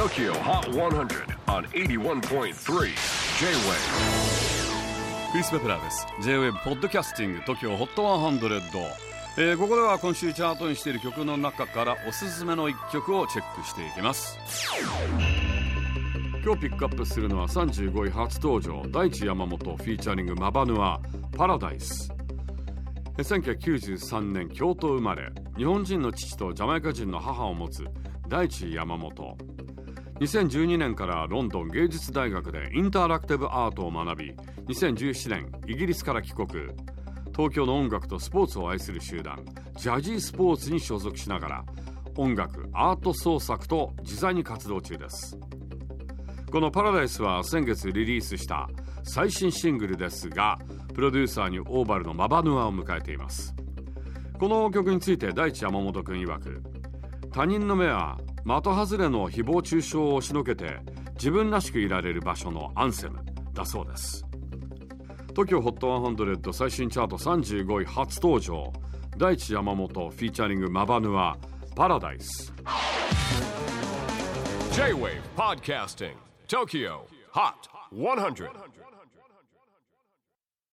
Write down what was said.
TOKYO HOT 100 on 81.3 J-WAVE クリス・ベプラーです。J-WAVE ポッドキャスティング TOKYO HOT 100、えー、ここでは今週チャートにしている曲の中からおすすめの一曲をチェックしていきます。今日ピックアップするのは35位初登場大地山本フィーチャリングマバヌアパラダイス1993年京都生まれ。日本人の父とジャマイカ人の母を持つ大地山本。2012年からロンドン芸術大学でインタラクティブアートを学び2017年イギリスから帰国。東京の音楽とスポーツを愛する集団ジャジースポーツに所属しながら音楽アート創作と自在に活動中です。この「パラダイス」は先月リリースした最新シングルですがプロデューサーにオーバルのマバヌアを迎えています。この曲について大地山本君曰く他人の目は的外れの誹謗中傷を押しのけて自分らしくいられる場所のアンセムだそうです。TOKIOHOT100 最新チャート35位初登場。大地山本フィーチャリングマバヌアパラダイス。J-WAVE PODCASTING TOKYO HOT 100